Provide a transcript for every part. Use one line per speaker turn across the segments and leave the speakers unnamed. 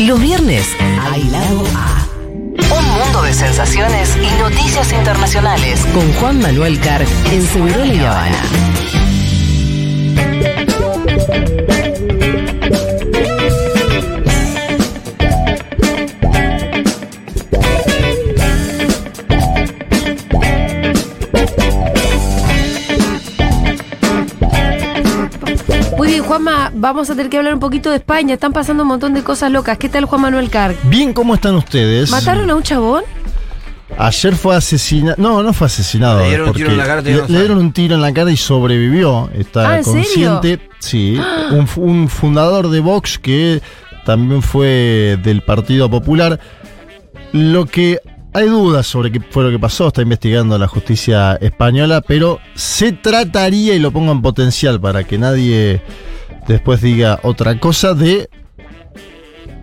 Los viernes, al lado A. Un mundo de sensaciones y noticias internacionales con Juan Manuel Carr en Segurola y Habana.
Vamos a tener que hablar un poquito de España. Están pasando un montón de cosas locas. ¿Qué tal, Juan Manuel Carg?
Bien, ¿cómo están ustedes?
¿Mataron a un chabón?
Ayer fue asesinado. No, no fue asesinado.
Le dieron un tiro en la cara,
le, le dieron un tiro en la cara y sobrevivió. Está
Ah, ¿en
consciente. Sí. Un, un fundador de Vox que también fue del Partido Popular. Lo que hay dudas sobre qué fue lo que pasó, está investigando la justicia española, pero se trataría, y lo pongo en potencial para que nadie después diga otra cosa, de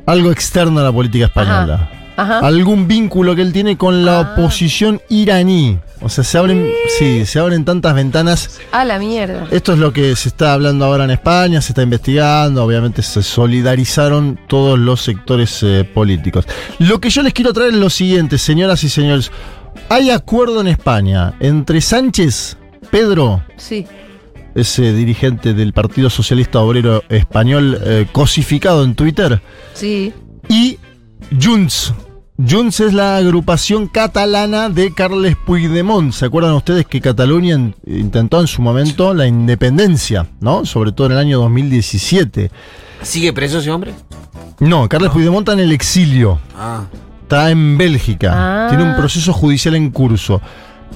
algo externo a la política española.
Ajá.
Algún vínculo que él tiene con la
Ah.
oposición iraní. O sea, se abren, sí, se abren tantas ventanas.
A la mierda.
Esto es lo que se está hablando ahora en España, se está investigando, obviamente se solidarizaron todos los sectores eh, políticos. Lo que yo les quiero traer es lo siguiente, señoras y señores. Hay acuerdo en España entre Sánchez, Pedro,
Sí.
Ese dirigente del Partido Socialista Obrero Español eh, cosificado en Twitter,
Sí.
y Junts. Junts es la agrupación catalana de Carles Puigdemont. ¿Se acuerdan ustedes que Cataluña in- intentó en su momento la independencia, ¿no? Sobre todo en el año 2017.
¿Sigue preso ese hombre?
No, Carles Puigdemont está en el exilio.
Ah.
Está en Bélgica.
Ah.
Tiene un proceso judicial en curso.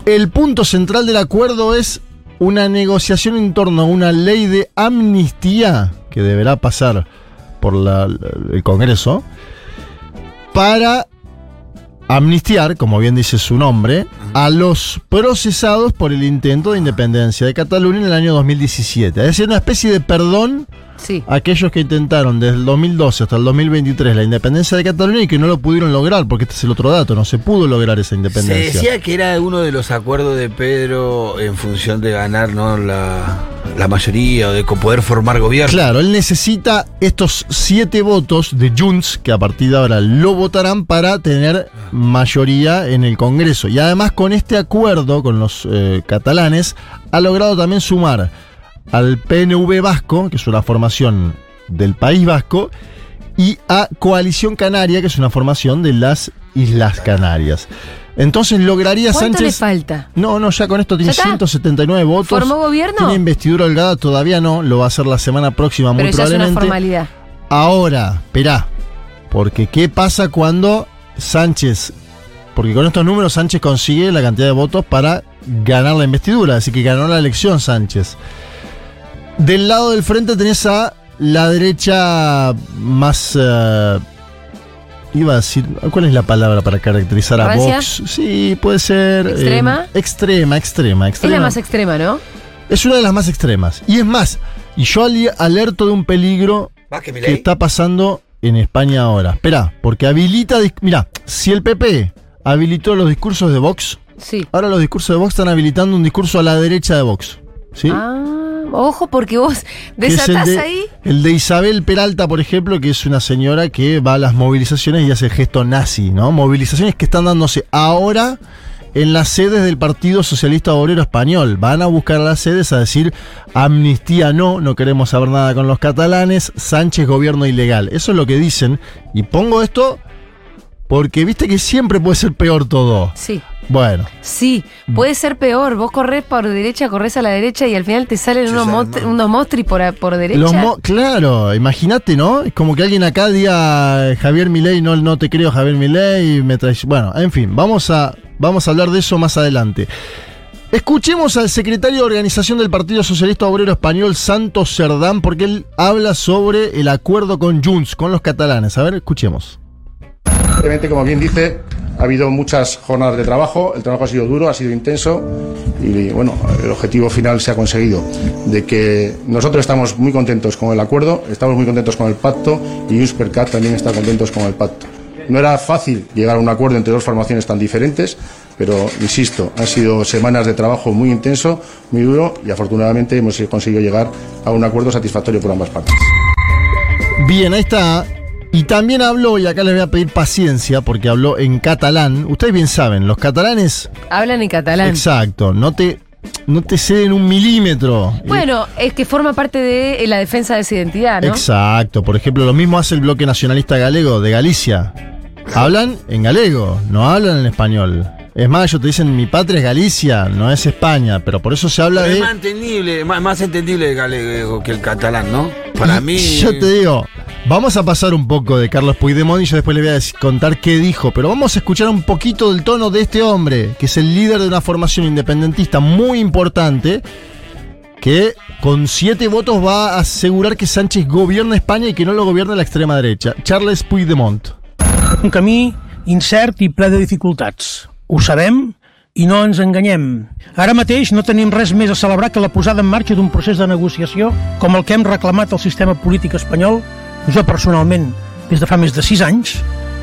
El punto central del acuerdo es una negociación en torno a una ley de amnistía que deberá pasar por la- el Congreso para amnistiar, como bien dice su nombre, a los procesados por el intento de independencia de Cataluña en el año 2017. Es decir, una especie de perdón
Sí.
aquellos que intentaron desde el 2012 hasta el 2023 la independencia de Cataluña y que no lo pudieron lograr, porque este es el otro dato, no se pudo lograr esa
Se
independencia.
decía que era uno de los acuerdos de Pedro en función de ganar ¿no? la, la mayoría o de poder formar gobierno.
Claro, él necesita estos siete votos de Junts, que a partir de ahora lo votarán para tener mayoría en el Congreso. Y además con este acuerdo con los eh, catalanes, ha logrado también sumar al PNV Vasco, que es una formación del País Vasco, y a Coalición Canaria, que es una formación de las Islas Canarias. Entonces lograría
¿Cuánto le
Sánchez...
falta?
No, no, ya con esto tiene
¿Ya está?
179 votos.
¿Formó gobierno?
Tiene investidura holgada, todavía no, lo va a hacer la semana próxima
Pero
muy
ya es una
probablemente.
formalidad.
Ahora, esperá, porque ¿qué pasa cuando Sánchez, porque con estos números Sánchez consigue la cantidad de votos para ganar la investidura, así que ganó la elección Sánchez. Del lado del frente tenés a la derecha más... eh, Iba a decir, ¿cuál es la palabra para caracterizar a. Vox? Sí, puede ser. eh,
¿Extrema?
extrema, extrema,
Es
extrema.
la más extrema, ¿no?
Es una de las más extremas. Y es más, y yo alerto de un peligro
que
está pasando en España ahora. Espera, porque habilita. Mira, si el PP habilitó los discursos de Vox,
Sí.
ahora los discursos de Vox están habilitando un discurso a la derecha de Vox. ¿Sí?
Ah, ojo, porque vos
es el
desatás
de,
ahí.
el de Isabel Peralta, por ejemplo, que es una señora que va a las movilizaciones y hace el gesto nazi, ¿no? Movilizaciones que están dándose ahora en las sedes del Partido Socialista Obrero Español. Van a buscar las sedes a decir amnistía no, no queremos saber nada con los catalanes, Sánchez gobierno ilegal. Eso es lo que dicen. Y pongo esto porque viste que siempre puede ser peor todo.
Sí.
Bueno,
Sí, puede ser peor. Vos corres por derecha, corres a la derecha y al final te salen
Sí,
unos,
mal.
unos por derecha.
Los mo- claro, imagínate, ¿no? Es como que alguien acá diga Javier Milei, no, no te creo Javier Milei, me traes. Bueno, en fin, vamos a, vamos a hablar de eso más adelante. Escuchemos al secretario de organización del Partido Socialista Obrero Español, Santos Cerdán, porque él habla sobre el acuerdo con Junts, con los catalanes. A ver, escuchemos.
Evidentemente, como bien dice, ha habido muchas jornadas de trabajo, el trabajo ha sido duro, ha sido intenso y bueno, el objetivo final se ha conseguido, de que nosotros estamos muy contentos con el acuerdo, estamos muy contentos con el pacto y Junts per Cat también está contentos con el pacto. No era fácil llegar a un acuerdo entre dos formaciones tan diferentes, pero insisto, han sido semanas de trabajo muy intenso, muy duro y afortunadamente hemos conseguido llegar a un acuerdo satisfactorio por ambas partes.
Bien, ahí está. Y también habló, y acá les voy a pedir paciencia, porque habló en catalán. Ustedes bien saben, los catalanes.
Hablan en catalán.
Exacto, no te, no te ceden un milímetro.
Bueno, es que forma parte de la defensa de esa identidad, ¿no?
Exacto, por ejemplo, lo mismo hace el bloque nacionalista galego de Galicia. Hablan en galego, no hablan en español. Es más, ellos te dicen mi patria es Galicia, no es España, pero por eso se habla
Pero
de.
es más entendible, más, más entendible el galego que el catalán, ¿no? Para
Y
mí.
Yo te digo, vamos a pasar un poco de Carlos Puigdemont y yo después le voy a contar qué dijo, pero vamos a escuchar un poquito del tono de este hombre, que es el líder de una formación independentista muy importante, que con siete votos va a asegurar que Sánchez gobierna España y que no lo gobierna la extrema derecha. Charles Puigdemont.
un camí incert i ple de dificultats. Ho sabem i no ens enganyem. Ara mateix no tenim res més a celebrar que la posada en marxa d'un procés de negociació com el que hem reclamat al sistema polític espanyol, jo personalment, des de fa més de sis anys,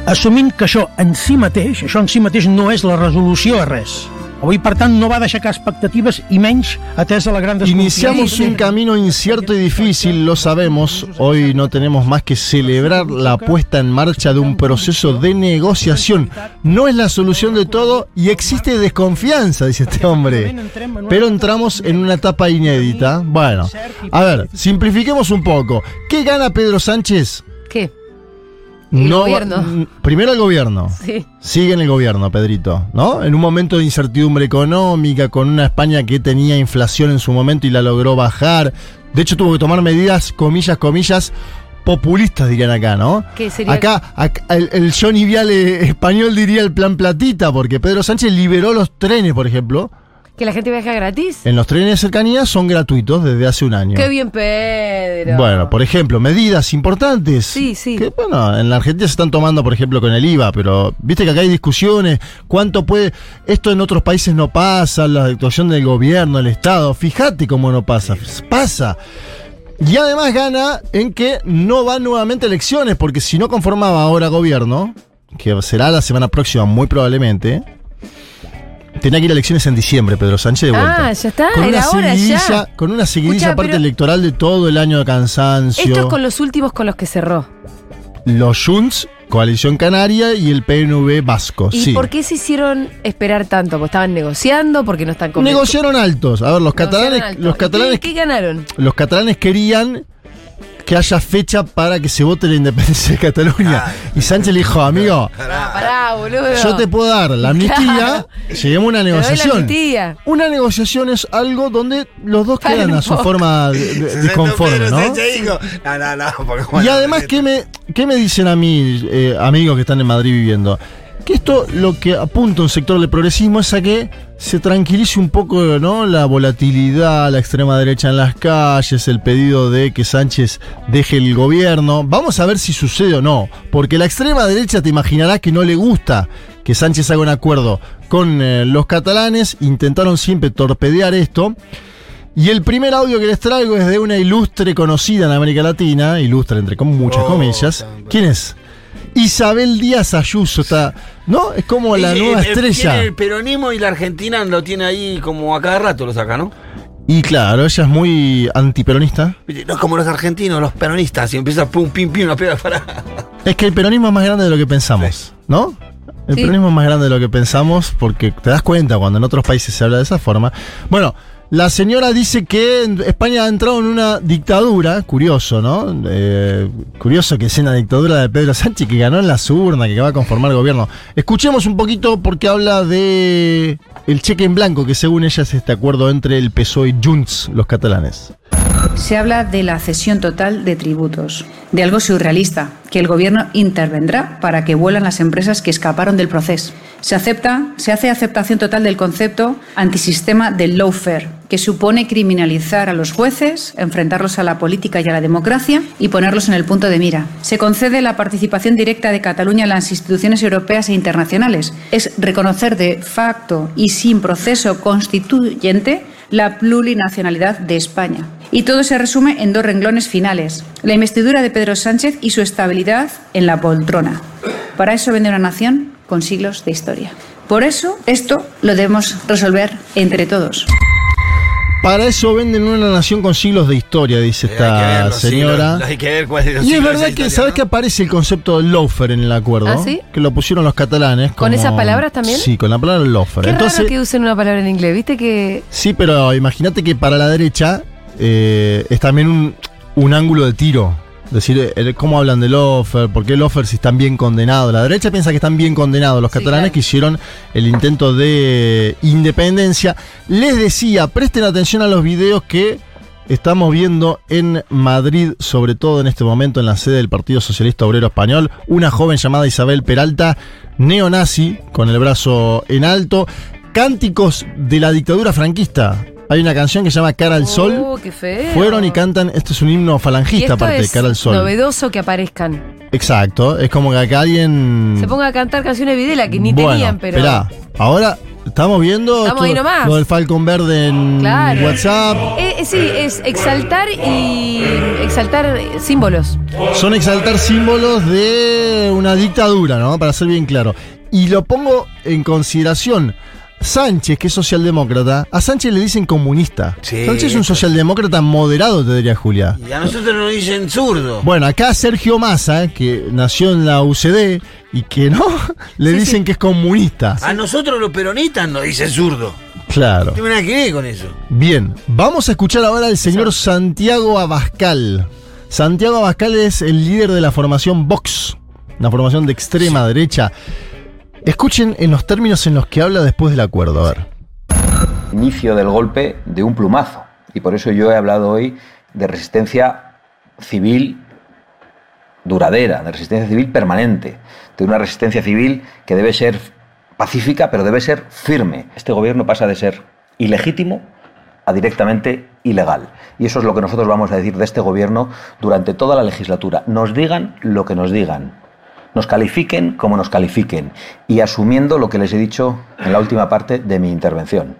assumint que això en si mateix, això en si mateix no és la resolució a res. Avui, per no va d'aixecar expectatives i menys atesa la gran
Iniciamos un camino incierto y difícil, lo sabemos. Hoy no tenemos más que celebrar la puesta en marcha de un proceso de negociación. No es la solución de todo y existe desconfianza, dice este hombre. Pero entramos en una etapa inédita. Bueno, a ver, simplifiquemos un poco. ¿Qué gana Pedro Sánchez?
El gobierno.
mm, Primero el gobierno.
Sí.
Sigue en el gobierno, Pedrito, ¿no? En un momento de incertidumbre económica, con una España que tenía inflación en su momento y la logró bajar. De hecho, tuvo que tomar medidas, comillas, comillas, populistas, dirían acá, ¿no?
¿Qué sería?
Acá, acá, el, el Johnny Viale español diría el plan platita, porque Pedro Sánchez liberó los trenes, por ejemplo.
¿Que la gente viaja gratis?
En los trenes de cercanía son gratuitos desde hace un año.
Qué bien, Pedro.
Bueno, por ejemplo, medidas importantes.
Sí, sí.
Que, bueno, en la Argentina se están tomando, por ejemplo, con el IVA, pero viste que acá hay discusiones. ¿Cuánto puede.? Esto en otros países no pasa, la actuación del gobierno, el Estado. Fíjate cómo no pasa. Pasa. Y además gana en que no va nuevamente elecciones, porque si no conformaba ahora gobierno, que será la semana próxima muy probablemente, tenía que ir a elecciones en diciembre, Pedro Sánchez de vuelta.
Ah, ya está,
Con
era
una
ahora ya.
seguidilla, con una seguidilla
Escucha,
parte
pero-
electoral de todo el año de cansancio.
Esto es con los últimos con los que cerró.
Los Junts, Coalición Canaria y el PNV Vasco.
¿Y
sí.
por qué se hicieron esperar tanto? ¿Porque estaban negociando? ¿Porque no están convencidos?
Negociaron altos. A ver, los catalanes,
alto.
los
¿Y
catalanes,
¿Qué, qué ganaron?
los catalanes querían que haya fecha para que se vote la independencia de Cataluña. y Sánchez le dijo, amigo,
pará, boludo.
yo te puedo dar la amnistía,
Claro.
lleguemos a una negociación.
amnistía.
Una negociación es algo donde los dos
Para
quedan a su
poco.
forma disconforme, ¿no?
No, no, no. porque,
Y además, ¿qué me, qué me dicen a mí, eh, amigos que están en Madrid viviendo? Que esto lo que apunta un sector del progresismo es a que se tranquilice un poco ¿no? la volatilidad, la extrema derecha en las calles, el pedido de que Sánchez deje el gobierno. Vamos a ver si sucede o no, porque la extrema derecha te imaginarás que no le gusta que Sánchez haga un acuerdo con eh, los catalanes, intentaron siempre torpedear esto. Y el primer audio que les traigo es de una ilustre conocida en América Latina, ilustre entre con muchas
Oh,
comillas. ¿Quién es? Isabel Díaz Ayuso está, ¿no? Es como la
Y,
nueva
eh,
estrella.
El peronismo y la Argentina lo tiene ahí como a cada rato lo saca, ¿no?
Y claro, ella es muy antiperonista.
No es como los argentinos, los peronistas, y empieza pum, pim, pim, una pega para.
Es que el peronismo es más grande de lo que pensamos, ¿no? El
Sí.
peronismo es más grande de lo que pensamos porque te das cuenta cuando en otros países se habla de esa forma. Bueno, la señora dice que España ha entrado en una dictadura, curioso, ¿no? Eh, curioso que sea una dictadura de Pedro Sánchez que ganó en las urnas, que va a conformar el gobierno. Escuchemos un poquito porque habla de el cheque en blanco, que según ella es este acuerdo entre el PSOE y Junts, los catalanes.
Se habla de la cesión total de tributos, de algo surrealista, que el gobierno intervendrá para que vuelan las empresas que escaparon del proceso. Se acepta, se hace aceptación total del concepto antisistema del lawfare, que supone criminalizar a los jueces, enfrentarlos a la política y a la democracia y ponerlos en el punto de mira. Se concede la participación directa de Cataluña en las instituciones europeas e internacionales. Es reconocer de facto y sin proceso constituyente la plurinacionalidad de España. Y todo se resume en dos renglones finales, la investidura de Pedro Sánchez y su estabilidad en la poltrona. Para eso vende una nación con siglos de historia. Por eso, esto lo debemos resolver entre todos.
Para eso venden una nación con siglos de historia, dice
Hay que ver
esta
los
señora.
siglos, hay que ver cuál es los
Y es verdad que,
historia,
¿sabes
¿no?
que aparece el concepto de loafer en el acuerdo?
¿Ah, sí?
Que lo pusieron los catalanes.
¿Con
como-
esas palabras también?
Sí, con la palabra loafer.
Qué
Entonces,
raro que usen una palabra en inglés, ¿viste que
sí, pero imagínate que para la derecha eh, es también un, un ángulo de tiro. Es decir, eh, ¿cómo hablan de loafer? ¿Por qué loafer si están bien condenados? La derecha piensa que están bien condenados los
Sí,
catalanes
claro.
que hicieron el intento de independencia. Les decía, presten atención a los videos que estamos viendo en Madrid, sobre todo en este momento en la sede del Partido Socialista Obrero Español. Una joven llamada Isabel Peralta, neonazi, con el brazo en alto. Cánticos de la dictadura franquista. Hay una canción que se llama Cara al Sol.
Oh, qué feo.
Fueron y cantan, este es un himno falangista
esto
aparte,
es
Cara al Sol.
novedoso que aparezcan.
Exacto, es como que acá alguien...
Se ponga a cantar canciones de Videla que ni
bueno,
tenían, pero.
esperá, ahora estamos viendo
Estamos
esto-
ahí nomás.
lo del Falcon Verde en
Claro.
WhatsApp.
Eh, eh, sí, es exaltar y exaltar símbolos.
Son exaltar símbolos de una dictadura, ¿no? Para ser bien claro. Y lo pongo en consideración. Sánchez, que es socialdemócrata, a Sánchez le dicen comunista.
Sí.
Sánchez es un socialdemócrata moderado, te diría Julia.
Y a nosotros nos dicen zurdo.
Bueno, acá Sergio Massa, que nació en la UCD y que no, le
Sí,
dicen
sí.
que es comunista.
A nosotros los peronistas nos dicen zurdo.
Claro.
Tiene nada que ver con eso.
Bien, vamos a escuchar ahora al señor Santiago Abascal. Santiago Abascal es el líder de la formación Vox, una formación de extrema derecha. Escuchen en los términos en los que habla después del acuerdo, a ver.
inicio del golpe de un plumazo. Y por eso yo he hablado hoy de resistencia civil duradera, de resistencia civil permanente, de una resistencia civil que debe ser pacífica, pero debe ser firme. Este gobierno pasa de ser ilegítimo a directamente ilegal. Y eso es lo que nosotros vamos a decir de este gobierno durante toda la legislatura. Nos digan lo que nos digan. Nos califiquen como nos califiquen. Y asumiendo lo que les he dicho en la última parte de mi intervención.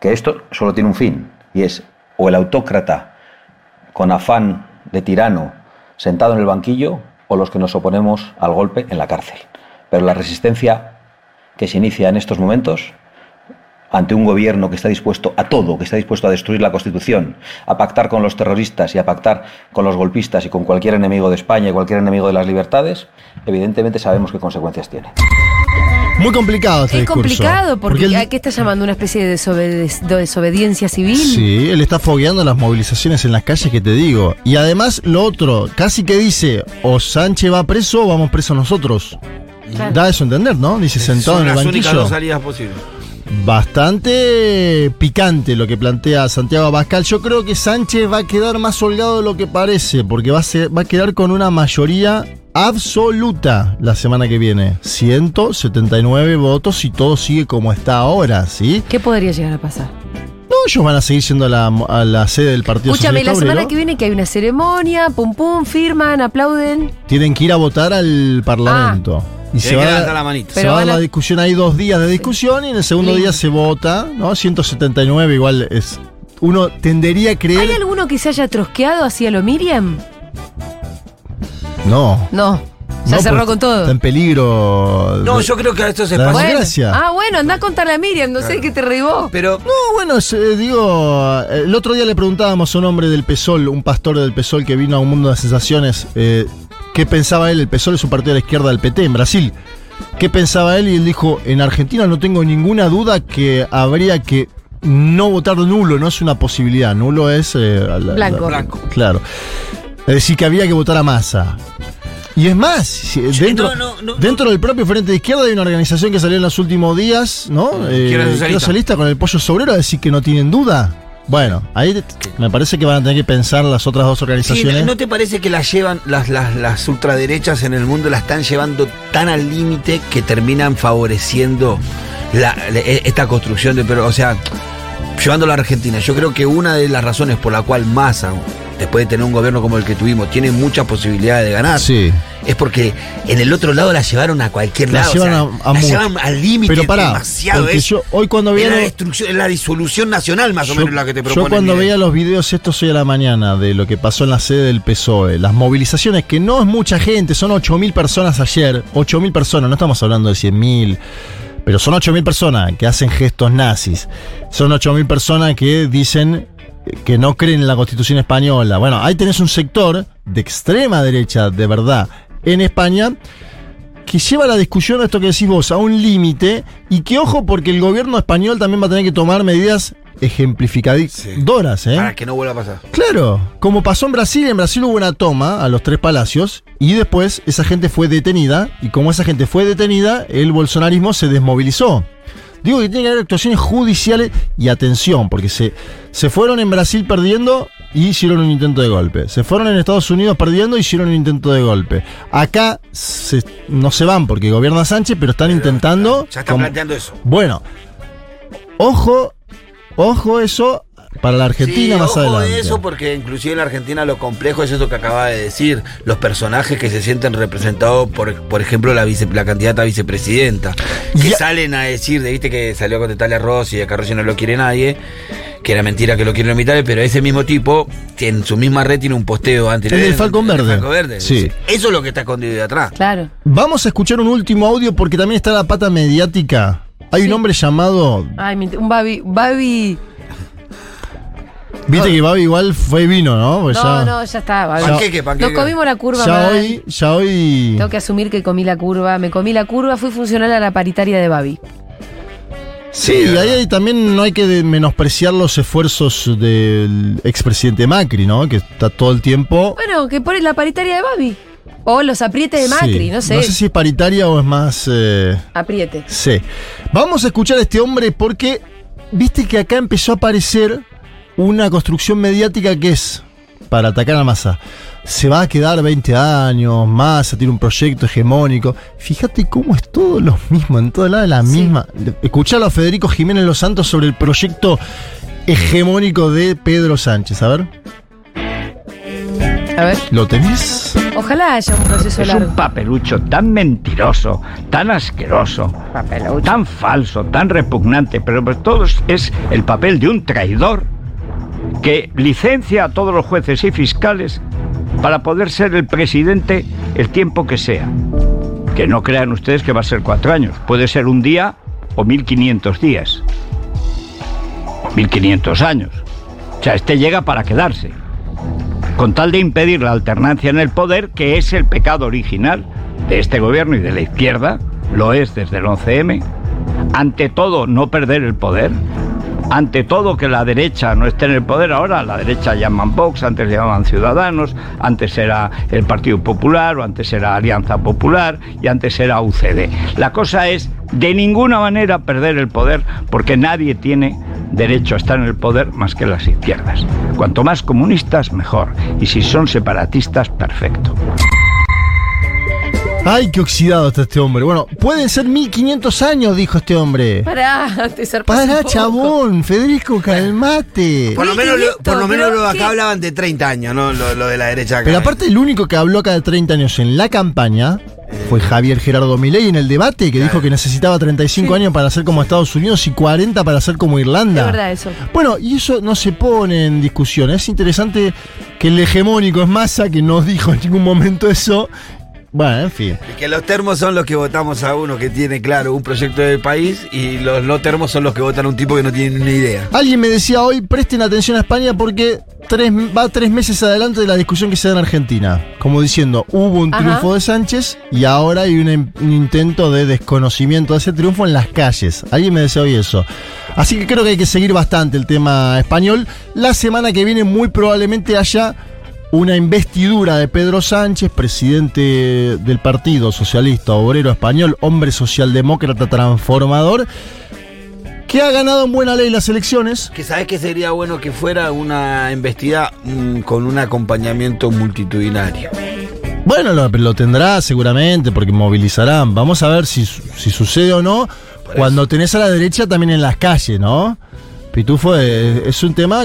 Que esto solo tiene un fin. Y es o el autócrata con afán de tirano sentado en el banquillo o los que nos oponemos al golpe en la cárcel. Pero la resistencia que se inicia en estos momentos ante un gobierno que está dispuesto a todo, que está dispuesto a destruir la Constitución, a pactar con los terroristas y a pactar con los golpistas y con cualquier enemigo de España y cualquier enemigo de las libertades, evidentemente sabemos qué consecuencias tiene.
Muy complicado este
Es
discurso.
complicado porque,
él-
¿a qué está llamando? ¿Una especie de, desobediencia civil?
Sí, él está fogueando las movilizaciones en las calles que te digo. Y además, lo otro, casi que dice, o Sánchez va preso o vamos presos nosotros.
Claro.
Da eso a entender, ¿no? Dice sentado
Son
en el
las únicas
banquillo.
dos salidas posibles.
Bastante picante lo que plantea Santiago Abascal. Yo creo que Sánchez va a quedar más holgado de lo que parece, porque va a, ser- va a quedar con una mayoría absoluta la semana que viene. 179 votos y todo sigue como está ahora, ¿sí?
¿Qué podría llegar a pasar?
No, ellos van a seguir siendo a la, a la sede del Partido
Escúchame, la semana
Obrero.
que viene que hay una ceremonia, pum pum, firman, aplauden.
Tienen que ir a votar al Parlamento. Y se va,
la manito.
se va a
van
dar
a-
la discusión, hay dos días de discusión y en el segundo
Lindo.
día se vota, ¿no? 179 igual es... Uno tendería a creer...
¿Hay alguno que se haya trosqueado hacia lo Miriam?
No.
No. Se
No,
cerró
pues,
con todo.
Está en peligro.
No, yo creo que a estos
La
espacios.
Bueno. desgracia.
Ah, bueno, anda a contarle a Miriam, no sé qué te reibó.
Pero
No, bueno, es, eh, digo, eh, el otro día le preguntábamos a un hombre del PSOL, un pastor del PSOL que vino a un mundo de sensaciones, eh, qué pensaba él, el PSOL es un partido de la izquierda del PT en Brasil. ¿Qué pensaba él? Y él dijo, en Argentina no tengo ninguna duda que habría que no votar nulo, no es una posibilidad, nulo es... eh, la- la-
Blanco.
Blanco.
Claro. Es decir, que había que votar a masa. Y es más, dentro,
no, no,
dentro del propio Frente de Izquierda hay una organización que salió en los últimos días, ¿no? Eh,
Izquierda Socialista.
Socialista con el pollo sobrero a decir que no tienen duda. Bueno, ahí me parece que van a tener que pensar las otras dos
Sí,
organizaciones.
¿no te parece que las llevan, las, las, las ultraderechas en el mundo las están llevando tan al límite que terminan favoreciendo la, la- esta construcción de pero o sea, llevándolo a Argentina? Yo creo que una de las razones por la cual Massa, después de tener un gobierno como el que tuvimos, tiene muchas posibilidades de ganar,
Sí.
Es porque en el otro lado la llevaron a cualquier
La
lado.
llevan
o sea,
a- a
la llevan al límite
Pero pará,
demasiado.
porque
es-
yo hoy cuando veía
la destrucción, la disolución nacional más o
Yo-
menos la que te
Yo
propone.
cuando
Milei.
veía los videos estos hoy a la mañana de lo que pasó en la sede del PSOE, las movilizaciones, que no es mucha gente, son 8.000 personas ayer, 8.000 personas, no estamos hablando de 100.000, Pero son 8.000 personas que hacen gestos nazis. Son 8.000 personas que dicen que no creen en la constitución española. Bueno, ahí tenés un sector de extrema derecha, de verdad, en España, que lleva la discusión, esto que decís vos, a un límite. Y que ojo, porque el gobierno español también va a tener que tomar medidas ejemplificadoras, ¿eh?
Para que no vuelva a pasar.
Claro, como pasó en Brasil, en Brasil hubo una toma a los tres palacios y después esa gente fue detenida y como esa gente fue detenida, el bolsonarismo se desmovilizó. Digo que tiene que haber actuaciones judiciales y atención, porque se, se fueron en Brasil perdiendo y hicieron un intento de golpe. Se fueron en Estados Unidos perdiendo y hicieron un intento de golpe. Acá se- no se van porque gobierna Sánchez, pero están intentando...
Ya están planteando eso.
Bueno, ojo, ojo eso para la Argentina
Sí,
más
ojo
adelante.
eso porque inclusive en la Argentina lo complejo es eso que acaba de decir, los personajes que se sienten representados por, por ejemplo, la, vice, la candidata a vicepresidenta, que
Ya-
salen a decir, de, viste que salió a contestarle a Rossi y a Carrossi no lo quiere nadie, que era mentira que lo quieren invitar, pero ese mismo tipo en su misma red tiene un posteo anterior.
El del Falcon Verde.
Falcon Verde.
Sí.
Eso es lo que está escondido de atrás.
Claro.
Vamos a escuchar un último audio porque también está la pata mediática. Hay un hombre llamado.
Ay, un babi. Babi.
Viste que Babi igual fue vino, ¿no? Pues
No,
ya,
no, ya está. Babi.
Panqueque, panqueque.
Nos comimos la curva,
ya hoy, ya hoy.
Tengo que asumir que comí la curva. Me comí la curva, fui funcional a la paritaria de Babi.
Sí, y ahí hay- también no hay que menospreciar los esfuerzos del expresidente Macri, ¿no? Que está todo el tiempo.
Bueno, que pone la paritaria de Babi. O los aprietes de Macri,
Sí.
no sé.
No sé si es paritaria o es más. eh,
Apriete.
Sí. Vamos a escuchar a este hombre porque viste que acá empezó a aparecer una construcción mediática que es para atacar a Massa. Se va a quedar 20 años, Massa tiene un proyecto hegemónico. Fíjate cómo es todo lo mismo, en todo lado la
Sí.
misma. Escuchalo a Federico Jiménez Los Santos sobre el proyecto hegemónico de Pedro Sánchez. A ver,
A ver.
¿lo tenés?
Ojalá haya un proceso
Es
largo.
un papelucho tan mentiroso, tan asqueroso, tan falso, tan repugnante, pero pues todo es- es el papel de un traidor que licencia a todos los jueces y fiscales para poder ser el presidente el tiempo que sea. Que no crean ustedes que va a ser cuatro años, puede ser un día o 1500 días, o 1500 años. O sea, este llega para quedarse con tal de impedir la alternancia en el poder, que es el pecado original de este gobierno y de la izquierda, lo es desde el 11M, ante todo no perder el poder, ante todo que la derecha no esté en el poder, ahora la derecha llaman Vox, antes llamaban Ciudadanos, antes era el Partido Popular o antes era Alianza Popular y antes era UCD. La cosa es de ninguna manera perder el poder porque nadie tiene derecho a estar en el poder más que las izquierdas. Cuanto más comunistas, mejor. Y si son separatistas, perfecto.
Ay, qué oxidado está este hombre. Bueno, pueden ser 1500 años, dijo este hombre.
Pará, te poco.
chabón, Federico, calmate.
Por lo menos, lo-
1500,
por lo menos acá hablaban de 30 años, ¿no? Lo, lo de la derecha acá.
Pero aparte, el único que habló acá de 30 años en la campaña fue Javier Gerardo Milei en el debate, que dijo que necesitaba 35 años para ser como Estados Unidos y 40 para ser como Irlanda.
Es verdad eso.
Bueno, y eso no se pone en discusión. Es interesante que el hegemónico es Massa, que no dijo en ningún momento eso. Bueno, en fin.
Y que los termos son los que votamos a uno que tiene claro un proyecto del país y los no termos son los que votan a un tipo que no tiene ni idea.
Alguien me decía hoy, presten atención a España porque tres, va tres meses adelante de la discusión que se da en Argentina. Como diciendo, hubo un
Ajá.
triunfo de Sánchez y ahora hay un intento de desconocimiento de ese triunfo en las calles. Alguien me decía hoy eso. Así que creo que hay que seguir bastante el tema español. La semana que viene muy probablemente haya una investidura de Pedro Sánchez, presidente del Partido Socialista Obrero Español, hombre socialdemócrata transformador, que ha ganado en buena ley las elecciones.
Que sabes que sería bueno que fuera una investida mm, con un acompañamiento multitudinario.
Bueno, lo, lo tendrá seguramente porque movilizarán. Vamos a ver si, si sucede o no cuando tenés a la derecha también en las calles, ¿no? Pitufo es, es un tema...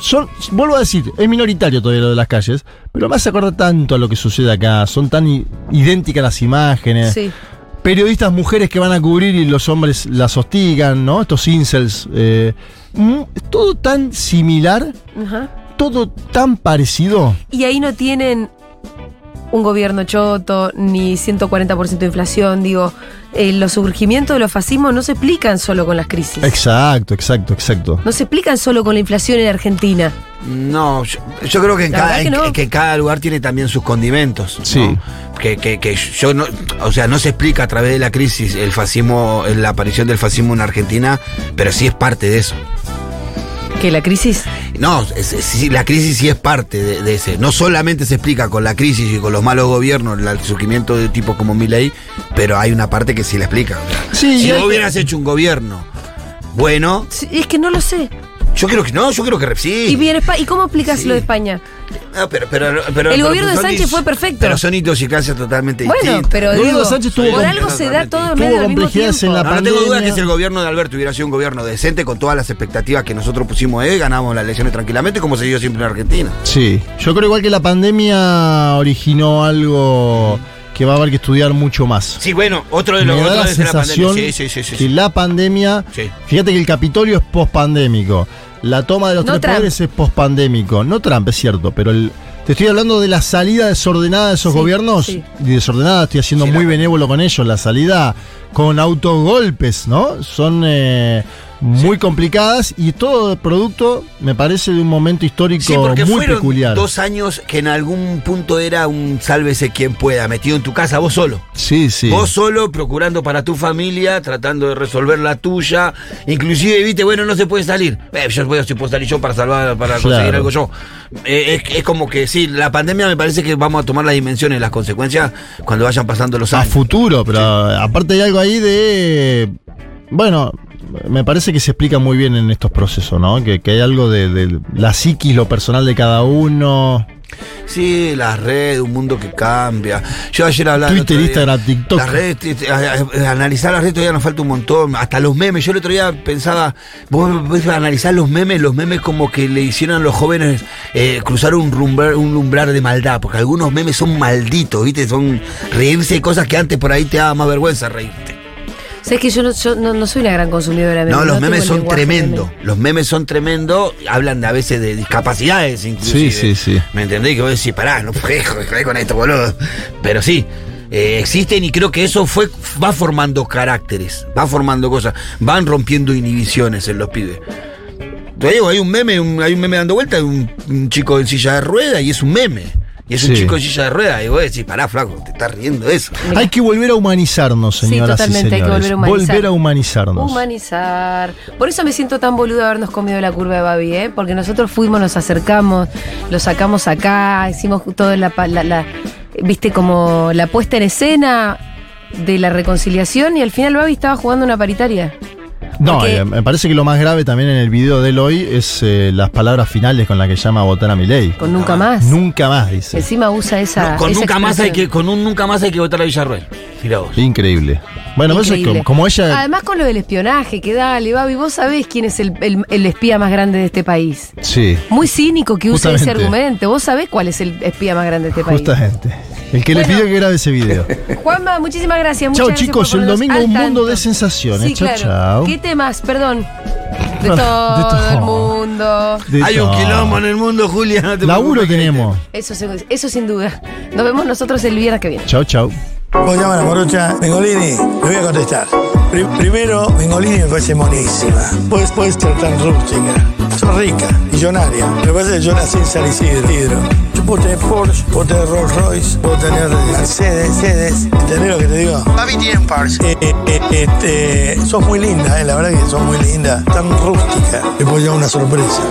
Son, vuelvo a decir, es minoritario todavía lo de las calles, pero me hace acordar tanto a lo que sucede acá. Son tan idénticas las imágenes.
Sí.
Periodistas mujeres que van a cubrir y los hombres las hostigan, ¿no? Estos incels. eh, todo tan similar,
Ajá.
todo tan parecido.
Y ahí no tienen un gobierno choto, ni 140% de inflación. Digo, eh, los surgimientos de los fascismos no se explican solo con las crisis.
Exacto, exacto, exacto.
No se explican solo con la inflación en Argentina.
No, yo, yo creo que en, cada, en- que lugar tiene también sus condimentos. ¿no?
Sí.
Que, que, que yo no, o sea, no se explica a través de la crisis el fascismo, la aparición del fascismo en Argentina, pero sí es parte de eso.
Que la crisis.
No, es- es- sí, la crisis sí es parte de, de ese. No solamente se explica con la crisis y con los malos gobiernos, el surgimiento de tipos como Milley, pero hay una parte que sí la explica. o sea,
Sí,
si vos hubieras hecho un gobierno bueno,
Sí, Es que no lo sé.
Yo creo que no, yo creo que sí.
¿Y, bien, ¿Y cómo explicas
Sí.
lo de España?
No, pero, pero- pero-
El
pero
gobierno de Sánchez fue perfecto.
Pero son idiosincrasias totalmente
Bueno,
distintas.
pero
El
digo,
Sánchez tuvo
por algo se da todo en
tuvo
medio del mismo
complejidades
tiempo.
en la
No, no tengo duda que si el gobierno de Alberto hubiera sido un gobierno decente con todas las expectativas que nosotros pusimos ahí, ganamos las elecciones tranquilamente, como se dio siempre en Argentina.
Sí, yo creo igual que la pandemia originó algo que va a haber que estudiar mucho más.
Sí, bueno, otro de
Me
los
da la
otros de la
sensación
pandemia. Sí, sí, sí, sí,
que
sí.
la pandemia,
Sí.
fíjate que el Capitolio es post-pandémico, la toma de los
No
tres
Trump.
poderes es post-pandémico, no Trump, es cierto, pero el, te estoy hablando de la salida desordenada de esos
Sí,
gobiernos,
sí.
y desordenada estoy haciendo
Sí,
muy
la-
benévolo con ellos, la salida con autogolpes, ¿no? Son eh, muy complicadas y todo producto, me parece, de un momento histórico
Sí, porque
muy
fueron
peculiar.
dos años que en algún punto era un sálvese quien pueda, metido en tu casa, vos solo.
Sí, sí.
Vos solo, procurando para tu familia, tratando de resolver la tuya. Inclusive, viste, bueno, no se puede salir. Eh, yo puedo, si puedo salir yo para salvar, para conseguir algo yo. Eh, es, es como que sí, la pandemia me parece que vamos a tomar las dimensiones, las consecuencias cuando vayan pasando los
a
años.
futuro, pero aparte hay algo ahí de. Bueno, me parece que se explica muy bien en estos procesos, ¿no? Que, que hay algo de, de la psiquis, lo personal de cada uno.
Sí, las redes, un mundo que cambia. Yo ayer hablaba.
Twitter, Instagram, TikTok.
Las redes, t- a- a- analizar las redes todavía nos falta un montón. Hasta los memes. Yo el otro día pensaba, vos ves analizar los memes, los memes como que le hicieron a los jóvenes eh, cruzar un umbral, un umbral de maldad. Porque algunos memes son malditos, ¿viste? Son reírse de cosas que antes por ahí te daba más vergüenza reírte.
Sabes que yo no, yo no, no soy una gran consumidora de memes.
No, los memes son
meme.
Los memes son tremendos. Hablan a veces de discapacidades, inclusive.
Sí, sí, sí.
¿Me entendés? Que vos decís, pará, no puedes joder con esto, boludo. Pero sí, eh, existen y creo que eso fue va formando caracteres, va formando cosas, van rompiendo inhibiciones en los pibes. Te digo, hay un meme, un- hay un meme dando vuelta de un, un chico en silla de rueda y es un meme. Y es un
Sí.
chico en silla de rueda. Y vos decís, pará, flaco, te estás riendo de eso.
Hay que volver a humanizarnos,
Sí,
señoras
totalmente,
y
hay que
señores.
volver a humanizar.
Volver a humanizarnos.
Humanizar. Por eso me siento tan boludo de habernos comido la curva de Babi, ¿eh? Porque nosotros fuimos, nos acercamos, lo sacamos acá, hicimos toda la, pa- la- la- viste, como la puesta en escena de la reconciliación y al final Babi estaba jugando una paritaria.
No,
porque-
eh, me parece que lo más grave también en el video de él hoy es eh, las palabras finales con las que llama a votar a mi ley.
Con nunca más.
Nunca más, dice.
Encima usa esa.
No, con,
esa
nunca más hay que, con un nunca más hay que votar a Villarruel. Vos.
Increíble. Bueno, eso es
Increíble.
como, como ella.
Además con lo del espionaje, que dale, Babi, vos sabés quién es el, el- el espía más grande de este país.
Sí,
Muy cínico que use ese argumento. Vos sabés cuál es el espía más grande de este país.
justamente. El que
Bueno.
le pidió que grabe ese video.
Juanma, muchísimas gracias.
Chao,
muchas gracias
chicos, el domingo un mundo
tanto.
de sensaciones.
Sí,
Chao,
claro.
Chao.
¿Qué temas? Perdón. De
De
todo,
todo.
el mundo.
De
Hay un
todo.
quilombo en el mundo, Julia. No te
Laburo tenemos.
Eso, eso sin duda. Nos vemos nosotros el viernes que viene.
Chao, chao.
¿Cómo llama la morocha? Mengolini, le voy a contestar. Pri- primero, Mengolini me parece monísima. Puedes, puedes ser tan rústica. Sos rica, millonaria. Me parece que yo nací en San Isidro. Yo puedo tener Porsche, puedo tener Rolls Royce, puedo tener Mercedes, Mercedes. ¿Entendés lo que te digo? Papi tiene Porsche. Eh, eh, eh, este, sos muy linda, eh, la verdad que sos muy linda. Tan rústica. Le puedo llevar una sorpresa.